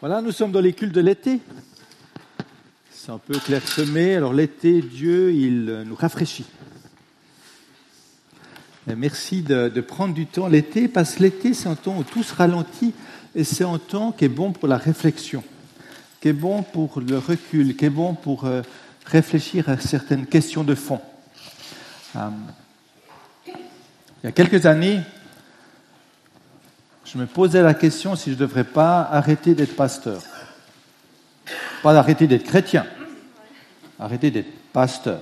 Voilà, nous sommes dans les cultes de l'été. C'est un peu clairsemé. Alors l'été, Dieu, il nous rafraîchit. Merci de, de, prendre du temps l'été, parce que l'été, c'est un temps où tout se ralentit et c'est un temps qui est bon pour la réflexion, qui est bon pour le recul, qui est bon pour euh, réfléchir à certaines questions de fond. Euh, il y a quelques années, je me posais la question si je ne devrais pas arrêter d'être pasteur. Pas arrêter d'être chrétien, arrêter d'être pasteur.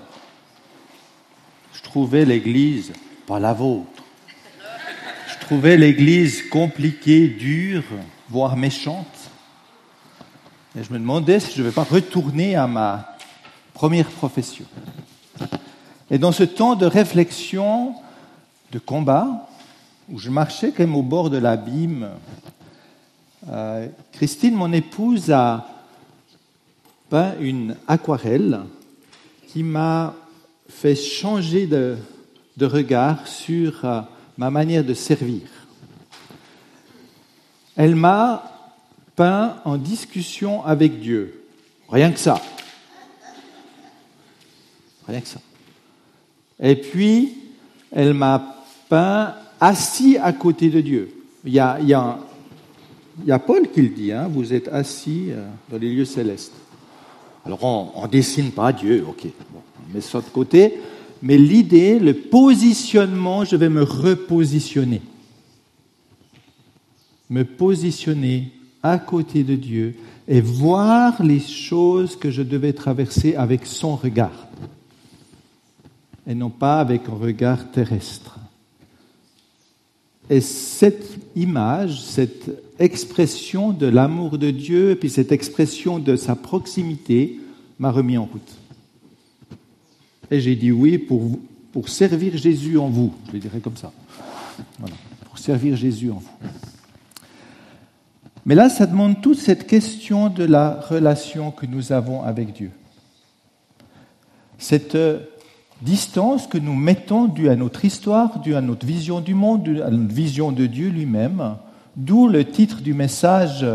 Je trouvais l'Église, pas la vôtre, je trouvais l'Église compliquée, dure, voire méchante. Et je me demandais si je ne vais pas retourner à ma première profession. Et dans ce temps de réflexion, de combat, où je marchais même au bord de l'abîme, euh, Christine, mon épouse, a peint une aquarelle qui m'a fait changer de, de regard sur euh, ma manière de servir. Elle m'a peint en discussion avec Dieu. Rien que ça. Rien que ça. Et puis, elle m'a peint assis à côté de Dieu. Il y a, Paul qui le dit, hein, vous êtes assis euh, dans les lieux célestes. Alors on ne dessine pas Dieu, ok, bon, on met ça de côté, mais l'idée, le positionnement, je vais me repositionner. Me positionner à côté de Dieu et voir les choses que je devais traverser avec son regard et non pas avec un regard terrestre. Et cette image, cette expression de l'amour de Dieu, et puis cette expression de sa proximité, m'a remis en route. Et j'ai dit oui pour, pour servir Jésus en vous, je le dirais comme ça. Voilà, pour servir Jésus en vous. Mais là, ça demande toute cette question de la relation que nous avons avec Dieu. Cette distance que nous mettons due à notre histoire, due à notre vision du monde, due à notre vision de Dieu lui-même, d'où le titre du message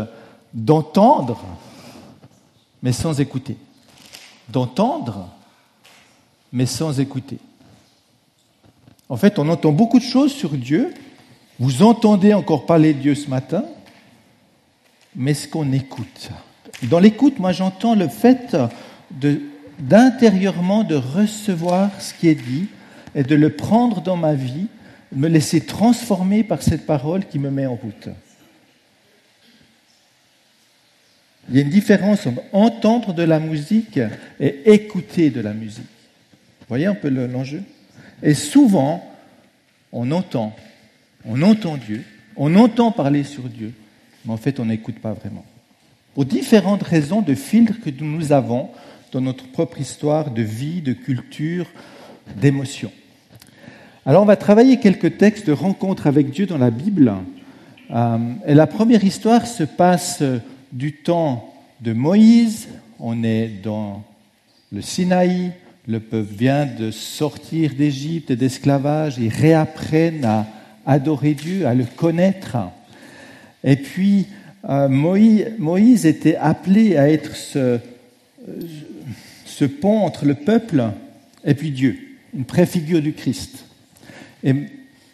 d'entendre, mais sans écouter. D'entendre, mais sans écouter. En fait, on entend beaucoup de choses sur Dieu. Vous entendez encore parler de Dieu ce matin, mais ce qu'on écoute. Dans l'écoute, moi j'entends le fait de d'intérieurement de recevoir ce qui est dit et de le prendre dans ma vie, me laisser transformer par cette parole qui me met en route. Il y a une différence entre entendre de la musique et écouter de la musique. Vous voyez un peu l'enjeu? Et souvent, on entend, on entend Dieu, on entend parler sur Dieu, mais en fait, on n'écoute pas vraiment. Pour différentes raisons de filtres que nous avons dans notre propre histoire de vie, de culture, d'émotion. Alors on va travailler quelques textes de rencontres avec Dieu dans la Bible. Euh, et la première histoire se passe du temps de Moïse. On est dans le Sinaï. Le peuple vient de sortir d'Égypte et d'esclavage. Ils réapprennent à adorer Dieu, à le connaître. Et puis, euh, Moïse, était appelé à être ce, ce pont entre le peuple et puis Dieu, une préfigure du Christ. Et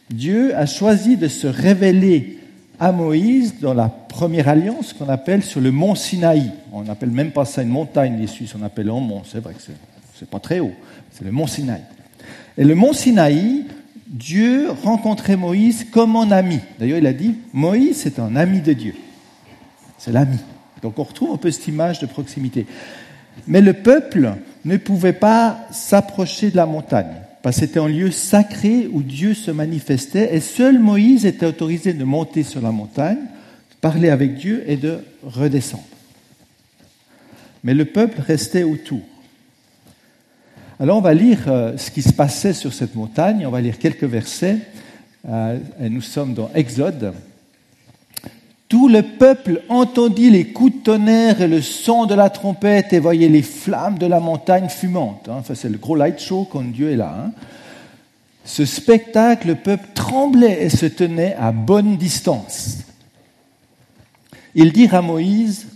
Dieu a choisi de se révéler à Moïse dans la première alliance qu'on appelle sur le mont Sinaï. On n'appelle même pas ça une montagne, les Suisses, on appelle un mont. C'est vrai que c'est pas très haut, c'est le mont Sinaï. Et le mont Sinaï, Dieu rencontrait Moïse comme un ami. D'ailleurs, il a dit Moïse, c'est un ami de Dieu. C'est l'ami. Donc on retrouve un peu cette image de proximité. Mais le peuple ne pouvait pas s'approcher de la montagne, parce que c'était un lieu sacré où Dieu se manifestait, et seul Moïse était autorisé de monter sur la montagne, de parler avec Dieu et de redescendre. Mais le peuple restait autour. Alors on va lire euh, ce qui se passait sur cette montagne, on va lire quelques versets, euh, et nous sommes dans Exode, tout le peuple entendit les coups de tonnerre et le son de la trompette et voyait les flammes de la montagne fumante. Hein. Enfin, c'est le gros light show quand Dieu est là. Hein. Ce spectacle, le peuple tremblait et se tenait à bonne distance. Ils dirent à Moïse,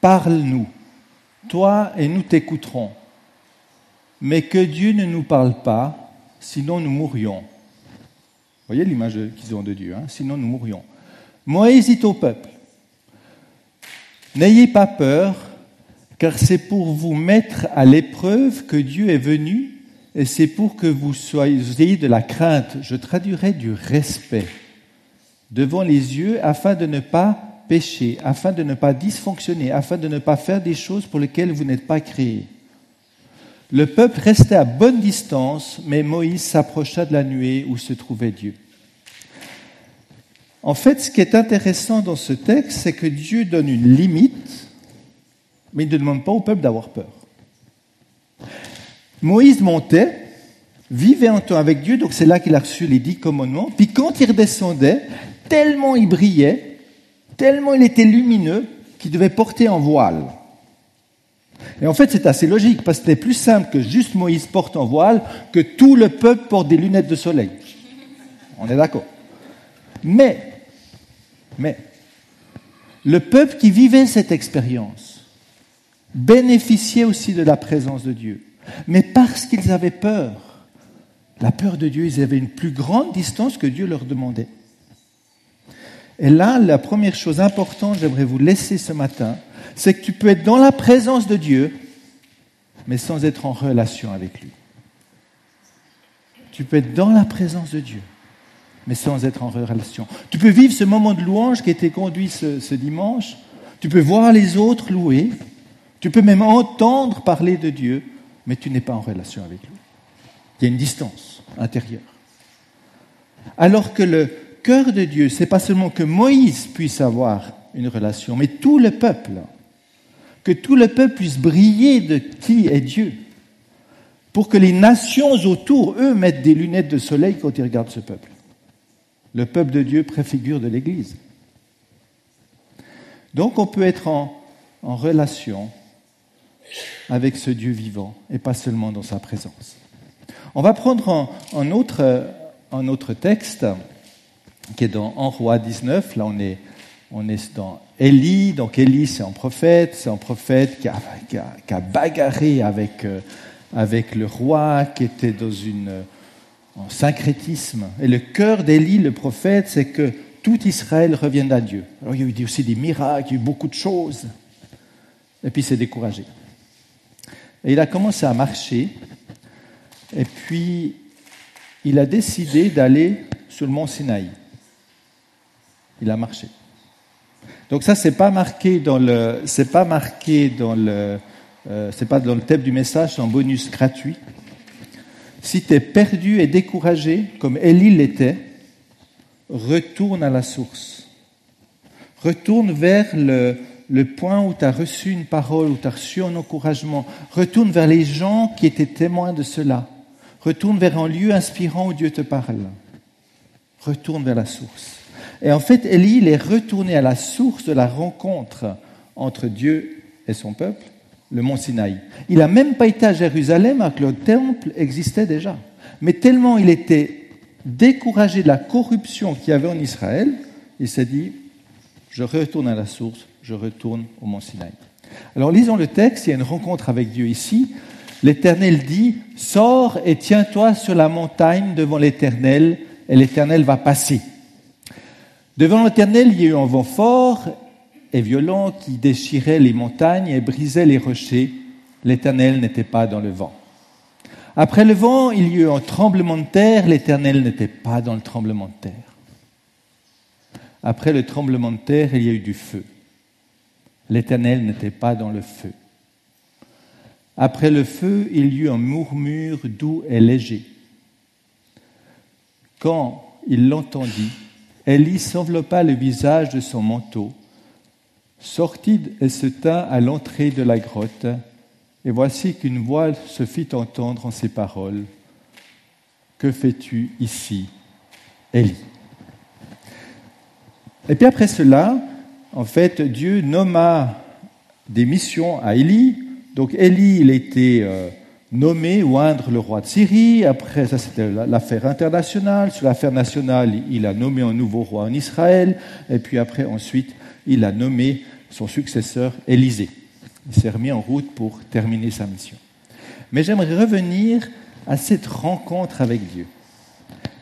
parle-nous, toi et nous t'écouterons. Mais que Dieu ne nous parle pas, sinon nous mourrions. Vous voyez l'image qu'ils ont de Dieu, hein sinon nous mourrions. Moïse dit au peuple, N'ayez pas peur, car c'est pour vous mettre à l'épreuve que Dieu est venu, et c'est pour que vous soyez de la crainte, je traduirai du respect, devant les yeux, afin de ne pas pécher, afin de ne pas dysfonctionner, afin de ne pas faire des choses pour lesquelles vous n'êtes pas créés. Le peuple restait à bonne distance, mais Moïse s'approcha de la nuée où se trouvait Dieu. En fait, ce qui est intéressant dans ce texte, c'est que Dieu donne une limite, mais il ne demande pas au peuple d'avoir peur. Moïse montait, vivait en temps avec Dieu, donc c'est là qu'il a reçu les dix commandements, puis quand il redescendait, tellement il brillait, tellement il était lumineux, qu'il devait porter en voile. Et en fait, c'est assez logique, parce que c'était plus simple que juste Moïse porte en voile que tout le peuple porte des lunettes de soleil. On est d'accord. Mais, mais, le peuple qui vivait cette expérience bénéficiait aussi de la présence de Dieu. Mais parce qu'ils avaient peur, la peur de Dieu, ils avaient une plus grande distance que Dieu leur demandait. Et là, la première chose importante, j'aimerais vous laisser ce matin, c'est que tu peux être dans la présence de Dieu, mais sans être en relation avec lui. Tu peux être dans la présence de Dieu, mais sans être en relation. Tu peux vivre ce moment de louange qui a été conduit ce, dimanche. Tu peux voir les autres louer. Tu peux même entendre parler de Dieu, mais tu n'es pas en relation avec lui. Il y a une distance intérieure. Alors que le cœur de Dieu, c'est pas seulement que Moïse puisse avoir une relation, mais tout le peuple. Que tout le peuple puisse briller de qui est Dieu. Pour que les nations autour, eux, mettent des lunettes de soleil quand ils regardent ce peuple. Le peuple de Dieu préfigure de l'Église. Donc on peut être en, relation avec ce Dieu vivant et pas seulement dans sa présence. On va prendre un, autre, un autre texte qui est dans En Roi 19. Là, on est, on est dans Élie. Donc, Élie, c'est un prophète. C'est un prophète qui a, qui a, bagarré avec, euh, avec le roi, qui était dans une en syncrétisme. Et le cœur d'Élie, le prophète, c'est que tout Israël revienne à Dieu. Alors il y a eu aussi des miracles, il y a eu beaucoup de choses. Et puis il s'est découragé. Et il a commencé à marcher. Et puis il a décidé d'aller sur le mont Sinaï. Il a marché. Donc ça, c'est pas marqué dans le, c'est pas marqué dans le, euh, pas dans le thème du message, c'est un bonus gratuit. Si tu es perdu et découragé, comme Élie l'était, retourne à la source. Retourne vers le, point où tu as reçu une parole, où tu as reçu un encouragement. Retourne vers les gens qui étaient témoins de cela. Retourne vers un lieu inspirant où Dieu te parle. Retourne vers la source. Et en fait, Élie, est retourné à la source de la rencontre entre Dieu et son peuple le mont Sinaï. Il n'a même pas été à Jérusalem alors que le temple existait déjà. Mais tellement il était découragé de la corruption qu'il y avait en Israël, il s'est dit, je retourne à la source, je retourne au mont Sinaï. Alors lisons le texte, il y a une rencontre avec Dieu ici. L'Éternel dit, sors et tiens-toi sur la montagne devant l'Éternel, et l'Éternel va passer. Devant l'Éternel, il y a eu un vent fort, et violent qui déchirait les montagnes et brisait les rochers, l'Éternel n'était pas dans le vent. Après le vent, il y eut un tremblement de terre, l'Éternel n'était pas dans le tremblement de terre. Après le tremblement de terre, il y a eu du feu. L'Éternel n'était pas dans le feu. Après le feu, il y eut un murmure doux et léger. Quand il l'entendit, Élie s'enveloppa le visage de son manteau sortit et se tint à l'entrée de la grotte, et voici qu'une voix se fit entendre en ces paroles. Que fais-tu ici, Élie? Et puis après cela, en fait, Dieu nomma des missions à Élie. Donc Élie, il était euh, nommé oindre le roi de Syrie. Après, ça c'était l'affaire internationale. Sur l'affaire nationale, il a nommé un nouveau roi en Israël. Et puis après, ensuite, il a nommé son successeur Élisée. Il s'est remis en route pour terminer sa mission. Mais j'aimerais revenir à cette rencontre avec Dieu.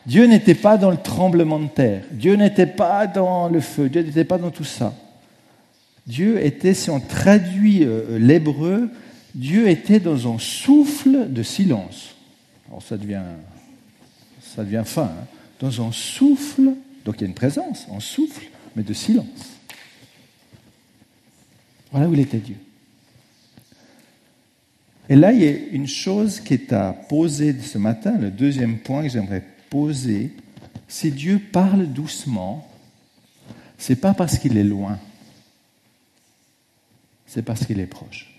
Dieu n'était pas dans le tremblement de terre, Dieu n'était pas dans le feu, Dieu n'était pas dans tout ça. Dieu était, si on traduit euh, l'hébreu, Dieu était dans un souffle de silence. Alors ça devient, ça devient fin. Hein. Dans un souffle, donc il y a une présence, un souffle, mais de silence. Voilà où il était Dieu. Et là, il y a une chose qui est à poser ce matin, le deuxième point que j'aimerais poser. Si Dieu parle doucement, c'est pas parce qu'il est loin, c'est parce qu'il est proche.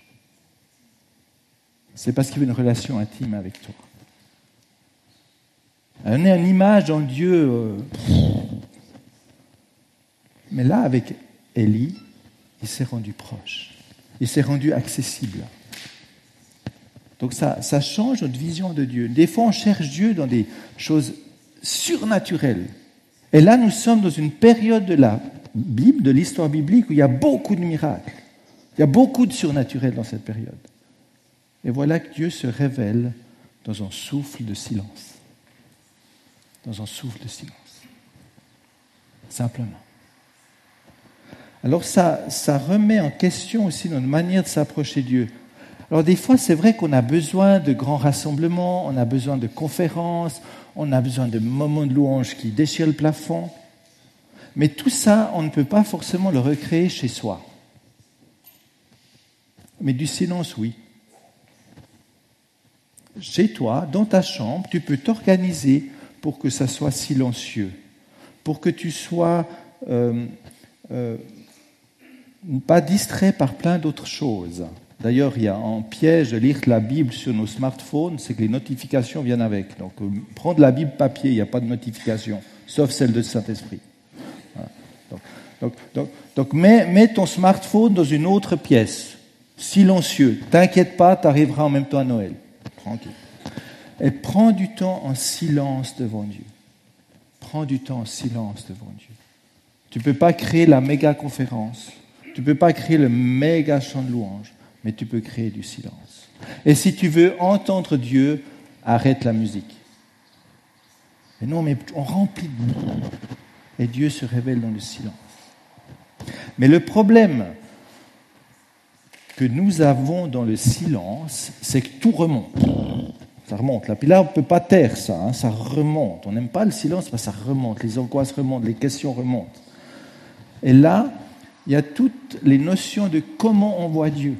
C'est parce qu'il veut une relation intime avec toi. On est une image en Dieu. Euh, mais là, avec Élie, il s'est rendu proche. Il s'est rendu accessible. Donc ça, change notre vision de Dieu. Des fois, on cherche Dieu dans des choses surnaturelles. Et là, nous sommes dans une période de la Bible, de l'histoire biblique, où il y a beaucoup de miracles. Il y a beaucoup de surnaturel dans cette période. Et voilà que Dieu se révèle dans un souffle de silence. Dans un souffle de silence. Simplement. Alors ça, remet en question aussi notre manière de s'approcher Dieu. Alors des fois, c'est vrai qu'on a besoin de grands rassemblements, on a besoin de conférences, on a besoin de moments de louange qui déchirent le plafond. Mais tout ça, on ne peut pas forcément le recréer chez soi. Mais du silence, oui. Chez toi, dans ta chambre, tu peux t'organiser pour que ça soit silencieux, pour que tu sois euh, euh, pas distrait par plein d'autres choses. D'ailleurs, il y a un piège de lire la Bible sur nos smartphones, c'est que les notifications viennent avec. Donc, euh, prendre la Bible papier, il n'y a pas de notification, sauf celle de Saint-Esprit. Donc, donc, donc, mets, mets, ton smartphone dans une autre pièce, silencieux. T'inquiète pas, tu arriveras en même temps à Noël. Tranquille. Et prends du temps en silence devant Dieu. Prends du temps en silence devant Dieu. Tu ne peux pas créer la méga conférence. Tu ne peux pas créer le méga chant de louange mais tu peux créer du silence. Et si tu veux entendre Dieu, arrête la musique. Mais non, mais on remplit de Et Dieu se révèle dans le silence. Mais le problème que nous avons dans le silence, c'est que tout remonte. Ça remonte. Là. Puis là, on ne peut pas taire ça, hein. ça remonte. On n'aime pas le silence, mais ça remonte. Les angoisses remontent, les questions remontent. Et là, il y a toutes les notions de comment on voit Dieu.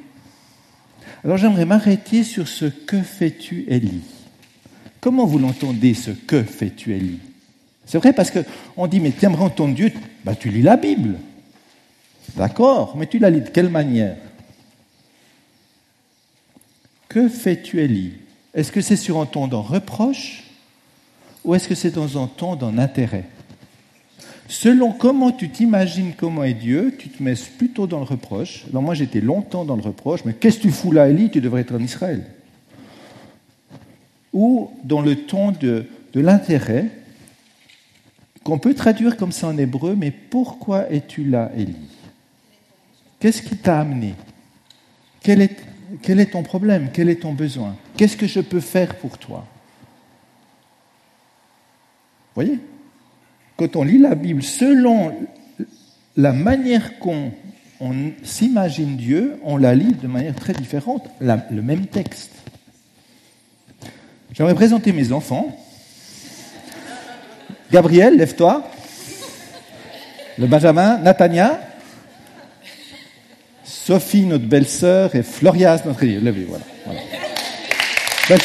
Alors j'aimerais m'arrêter sur ce que fais-tu, Élie? Comment vous l'entendez, ce que fais-tu, Élie? C'est vrai parce qu'on dit, mais tu aimerais entendre Dieu, bah, tu lis la Bible. D'accord, mais tu la lis de quelle manière Que fais-tu, Élie? Est-ce que c'est sur un ton d'un reproche ou est-ce que c'est dans un ton d'un intérêt? Selon comment tu t'imagines comment est Dieu, tu te mets plutôt dans le reproche. Alors moi j'étais longtemps dans le reproche, mais qu'est-ce que tu fous là, Élie? Tu devrais être en Israël. Ou dans le ton de, l'intérêt, qu'on peut traduire comme ça en hébreu, mais pourquoi es-tu là, Élie? Qu'est-ce qui t'a amené? Quel est, quel est ton problème? Quel est ton besoin? Qu'est-ce que je peux faire pour toi? Voyez? Quand on lit la Bible selon la manière qu'on s'imagine Dieu, on la lit de manière très différente, le même texte. J'aimerais présenter mes enfants. Gabriel, lève-toi. Le Benjamin, Natania, Sophie, notre belle-sœur, et Florias, notre Levez, voilà. Voilà.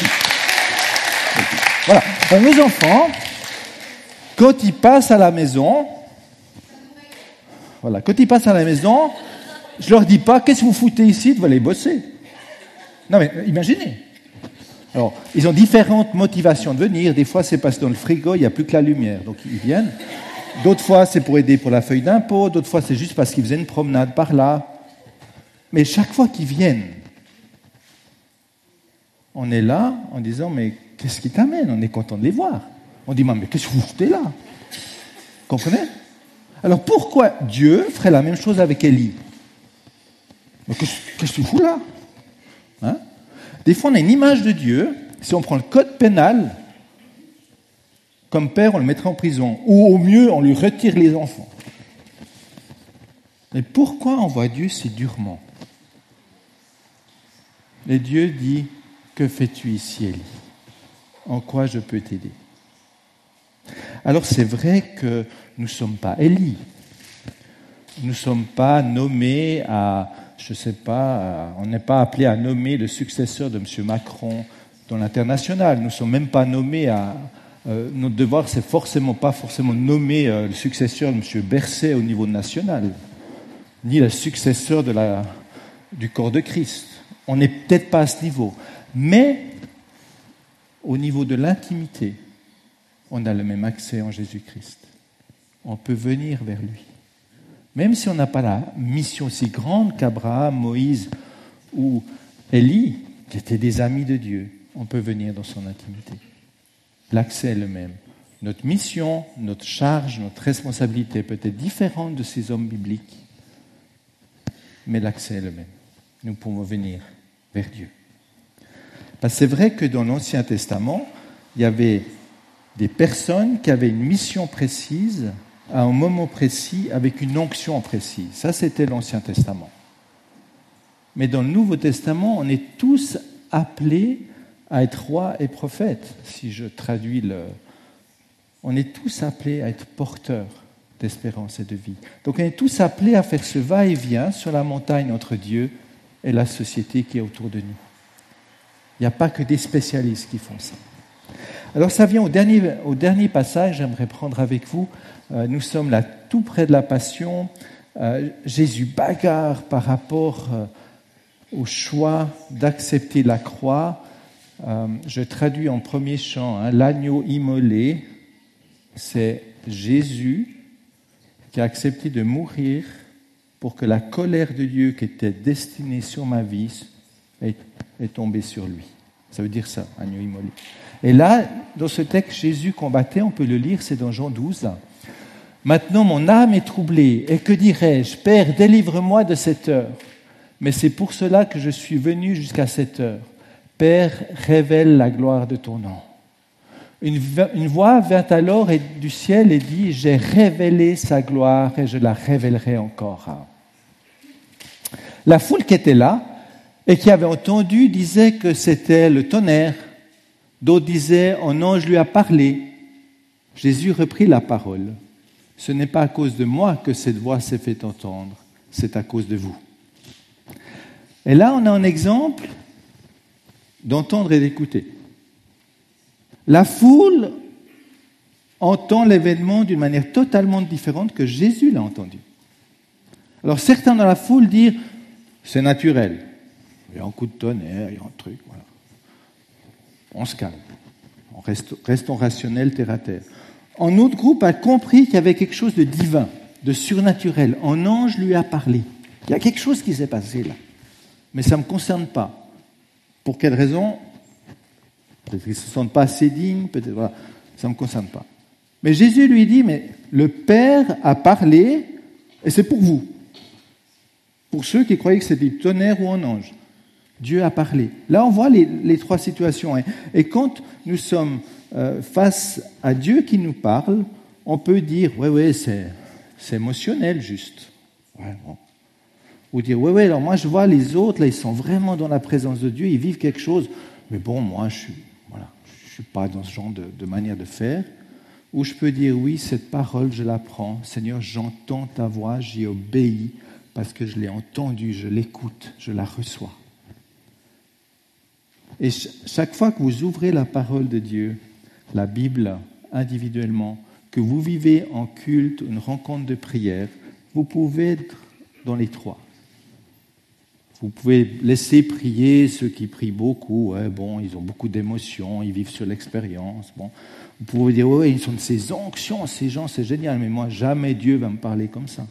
voilà. nos enfants, quand ils passent à la maison, voilà, quand ils passent à la maison, je leur dis pas, qu'est-ce que vous foutez ici, de aller bosser. Non mais imaginez. Alors, ils ont différentes motivations de venir. Des fois, c'est parce que dans le frigo, il n'y a plus que la lumière, donc ils viennent. D'autres fois, c'est pour aider pour la feuille d'impôt. D'autres fois, c'est juste parce qu'ils faisaient une promenade par là. Mais chaque fois qu'ils viennent, on est là en disant, mais qu'est-ce qui t'amène? On est content de les voir. On dit, mais qu'est-ce que vous foutez là? Comprenez? Alors pourquoi Dieu ferait la même chose avec Élie? Qu'est-ce que tu fous là? Hein? Des fois, on a une image de Dieu. Si on prend le code pénal, comme père, on le mettrait en prison. Ou au mieux, on lui retire les enfants. Mais pourquoi on voit Dieu si durement? Et Dieu dit, que fais-tu ici, Élie? En quoi je peux t'aider? Alors c'est vrai que nous ne sommes pas Élie. Nous ne sommes pas nommés à, je ne sais pas, on n'est pas appelé à nommer le successeur de M. Macron dans l'international. Nous ne sommes même pas nommés à, euh, notre devoir, c'est forcément pas forcément nommer euh, le successeur de M. Berset au niveau national, ni le successeur du corps de Christ. On n'est peut-être pas à ce niveau. Mais au niveau de l'intimité, on a le même accès en Jésus-Christ. On peut venir vers lui. Même si on n'a pas la mission aussi grande qu'Abraham, Moïse ou Élie, qui étaient des amis de Dieu, on peut venir dans son intimité. L'accès est le même. Notre mission, notre charge, notre responsabilité peut être différente de ces hommes bibliques, mais l'accès est le même. Nous pouvons venir vers Dieu. c'est vrai que dans l'Ancien Testament, il y avait des personnes qui avaient une mission précise à un moment précis avec une onction précise. Ça, c'était l'Ancien Testament. Mais dans le Nouveau Testament, on est tous appelés à être roi et prophète, si je traduis le... On est tous appelés à être porteurs d'espérance et de vie. Donc on est tous appelés à faire ce va-et-vient sur la montagne entre Dieu et la société qui est autour de nous. Il n'y a pas que des spécialistes qui font ça. Alors ça vient au dernier, au dernier passage, j'aimerais prendre avec vous. Euh, nous sommes là tout près de la Passion. Euh, Jésus bagarre par rapport euh, au choix d'accepter la croix je traduis en premier chant, hein, l'agneau immolé, c'est Jésus qui a accepté de mourir pour que la colère de Dieu qui était destinée sur ma vie est, tombée sur lui. Ça veut dire ça, agneau immolé. Et là, dans ce texte, Jésus combattait, on peut le lire, c'est dans Jean 12. Maintenant, mon âme est troublée, et que dirais-je? Père, délivre-moi de cette heure. Mais c'est pour cela que je suis venu jusqu'à cette heure. Père, révèle la gloire de ton nom. Une, voix vint alors du ciel et dit, j'ai révélé sa gloire et je la révélerai encore. La foule qui était là et qui avait entendu disait que c'était le tonnerre. D'autres disaient, un ange lui a parlé. Jésus reprit la parole. Ce n'est pas à cause de moi que cette voix s'est fait entendre, c'est à cause de vous. Et là, on a un exemple d'entendre et d'écouter. La foule entend l'événement d'une manière totalement différente que Jésus l'a entendu. Alors certains dans la foule disent, c'est naturel. Il y a un coup de tonnerre, il y a un truc, voilà. On se calme. Reste, restons rationnels terre à terre. Un autre groupe a compris qu'il y avait quelque chose de divin, de surnaturel. Un ange lui a parlé. Il y a quelque chose qui s'est passé là. Mais ça ne me concerne pas. Pour quelle raison? Peut-être qu'ils ne se sentent pas assez dignes, peut-être, ça ne me concerne pas. Mais Jésus lui dit, mais le Père a parlé, et c'est pour vous. Pour ceux qui croyaient que c'était du tonnerre ou un ange. Dieu a parlé. Là, on voit les, trois situations. Hein. Et quand nous sommes euh, face à Dieu qui nous parle, on peut dire, oui, oui, c'est, émotionnel juste. Ou dire, oui, oui, alors moi je vois les autres, là, ils sont vraiment dans la présence de Dieu, ils vivent quelque chose. Mais bon, moi, je suis, voilà, suis pas dans ce genre de, de manière de faire. Ou je peux dire, oui, cette parole, je la prends. Seigneur, j'entends ta voix, j'y obéis parce que je l'ai entendue, je l'écoute, je la reçois. Et chaque fois que vous ouvrez la parole de Dieu, la Bible individuellement, que vous vivez en culte, une rencontre de prière, vous pouvez être dans les trois. Vous pouvez laisser prier ceux qui prient beaucoup. bon, ils ont beaucoup d'émotions, ils vivent sur l'expérience. Bon, vous pouvez dire, oui, ils sont de ces onctions, ces gens, c'est génial, mais moi, jamais Dieu va me parler comme ça.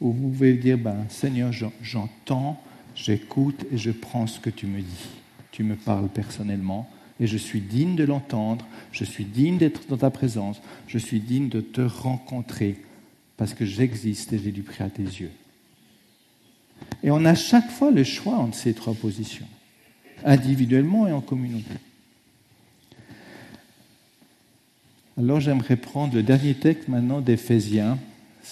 Ou vous pouvez dire, ben, Seigneur, j'entends, j'écoute et je prends ce que tu me dis. Tu me parles personnellement et je suis digne de l'entendre, je suis digne d'être dans ta présence, je suis digne de te rencontrer parce que j'existe et j'ai du prix à tes yeux. Et on a chaque fois le choix entre ces trois positions, individuellement et en communauté. Alors j'aimerais prendre le dernier texte maintenant d'Éphésiens.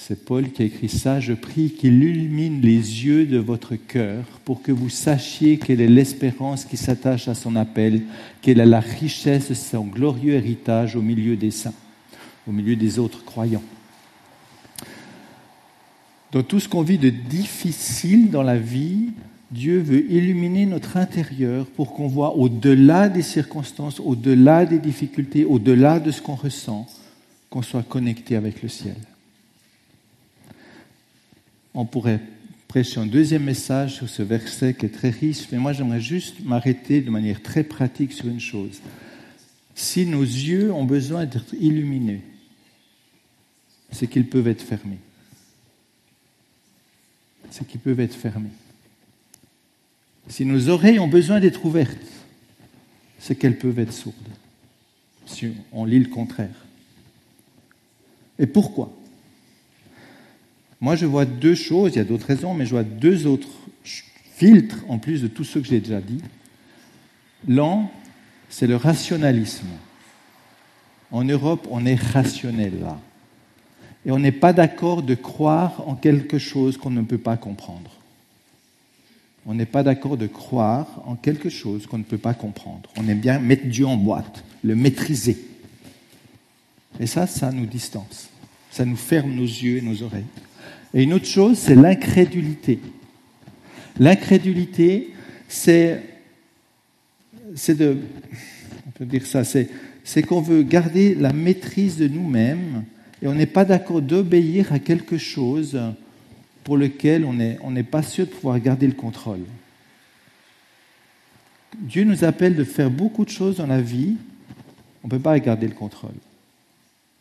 C'est Paul qui a écrit ça. Je prie qu'il illumine les yeux de votre cœur pour que vous sachiez quelle est l'espérance qui s'attache à son appel, quelle est la richesse de son glorieux héritage au milieu des saints, au milieu des autres croyants. Dans tout ce qu'on vit de difficile dans la vie, Dieu veut illuminer notre intérieur pour qu'on voit au-delà des circonstances, au-delà des difficultés, au-delà de ce qu'on ressent, qu'on soit connecté avec le ciel. On pourrait prêcher un deuxième message sur ce verset qui est très riche, mais moi j'aimerais juste m'arrêter de manière très pratique sur une chose. Si nos yeux ont besoin d'être illuminés, c'est qu'ils peuvent être fermés c'est qu'ils peuvent être fermés. Si nos oreilles ont besoin d'être ouvertes, c'est qu'elles peuvent être sourdes. Si on lit le contraire. Et pourquoi? Moi, je vois deux choses, il y a d'autres raisons, mais je vois deux autres filtres en plus de tout ce que j'ai déjà dit. L'un, c'est le rationalisme. En Europe, on est rationnel là et on n'est pas d'accord de croire en quelque chose qu'on ne peut pas comprendre. On n'est pas d'accord de croire en quelque chose qu'on ne peut pas comprendre. On aime bien mettre Dieu en boîte, le maîtriser. Et ça, ça nous distance. Ça nous ferme nos yeux et nos oreilles. Et une autre chose, c'est l'incrédulité. L'incrédulité, c'est, c'est de, on peut dire ça, c'est, c'est qu'on veut garder la maîtrise de nous-mêmes et on n'est pas d'accord d'obéir à quelque chose pour lequel on n'est on pas sûr de pouvoir garder le contrôle. Dieu nous appelle de faire beaucoup de choses dans la vie, on ne peut pas garder le contrôle.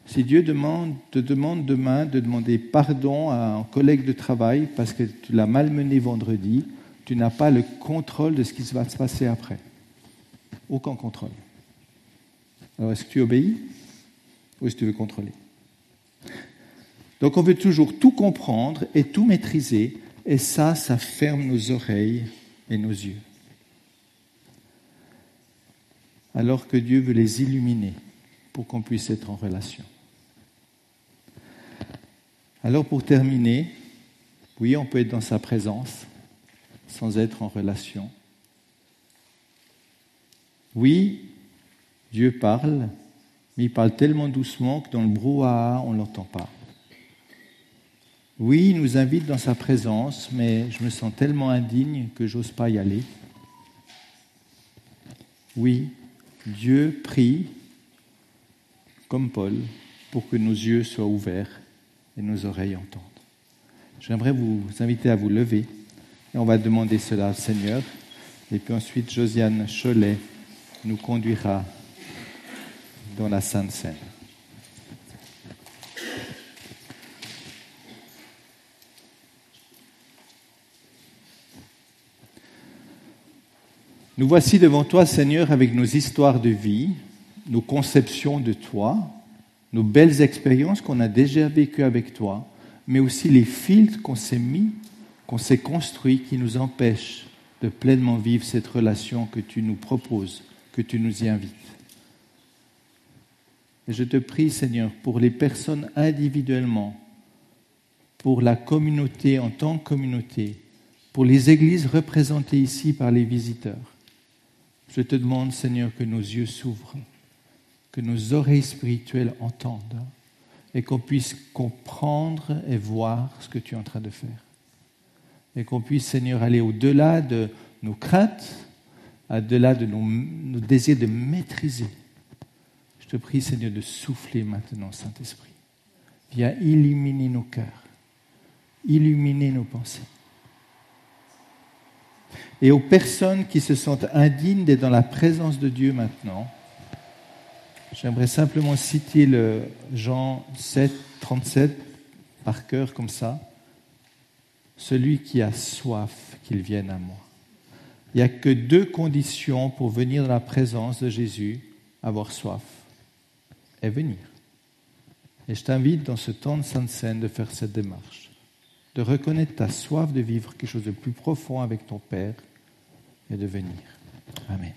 Si Dieu te demande demain de demander pardon à un collègue de travail parce que tu l'as malmené vendredi, tu n'as pas le contrôle de ce qui va se passer après. Aucun contrôle. Alors est-ce que tu obéis ou est-ce que tu veux contrôler? Donc on veut toujours tout comprendre et tout maîtriser, et ça, ça ferme nos oreilles et nos yeux. Alors que Dieu veut les illuminer pour qu'on puisse être en relation. Alors pour terminer, oui, on peut être dans sa présence sans être en relation. Oui, Dieu parle, mais il parle tellement doucement que dans le brouhaha, on ne l'entend pas. Oui, il nous invite dans sa présence, mais je me sens tellement indigne que j'ose pas y aller. Oui, Dieu prie, comme Paul, pour que nos yeux soient ouverts et nos oreilles entendent. J'aimerais vous inviter à vous lever et on va demander cela au Seigneur. Et puis ensuite, Josiane Cholet nous conduira dans la Sainte Seine. Nous voici devant toi, Seigneur, avec nos histoires de vie, nos conceptions de toi, nos belles expériences qu'on a déjà vécues avec toi, mais aussi les filtres qu'on s'est mis, qu'on s'est construits, qui nous empêchent de pleinement vivre cette relation que tu nous proposes, que tu nous y invites. Et je te prie, Seigneur, pour les personnes individuellement, pour la communauté en tant que communauté, pour les églises représentées ici par les visiteurs, je te demande, Seigneur, que nos yeux s'ouvrent, que nos oreilles spirituelles entendent et qu'on puisse comprendre et voir ce que tu es en train de faire. Et qu'on puisse, Seigneur, aller au-delà de nos craintes, au-delà de nos, désirs de maîtriser. Je te prie, Seigneur, de souffler maintenant, Saint-Esprit. Viens illuminer nos cœurs, illuminer nos pensées et aux personnes qui se sentent indignes d'être dans la présence de Dieu maintenant, j'aimerais simplement citer le Jean 7, 37 par cœur comme ça. Celui qui a soif, qu'il vienne à moi. Il n'y a que deux conditions pour venir dans la présence de Jésus, avoir soif et venir. Et je t'invite dans ce temps de Sainte Seine de faire cette démarche, de reconnaître ta soif de vivre quelque chose de plus profond avec ton Père et de venir. Amen.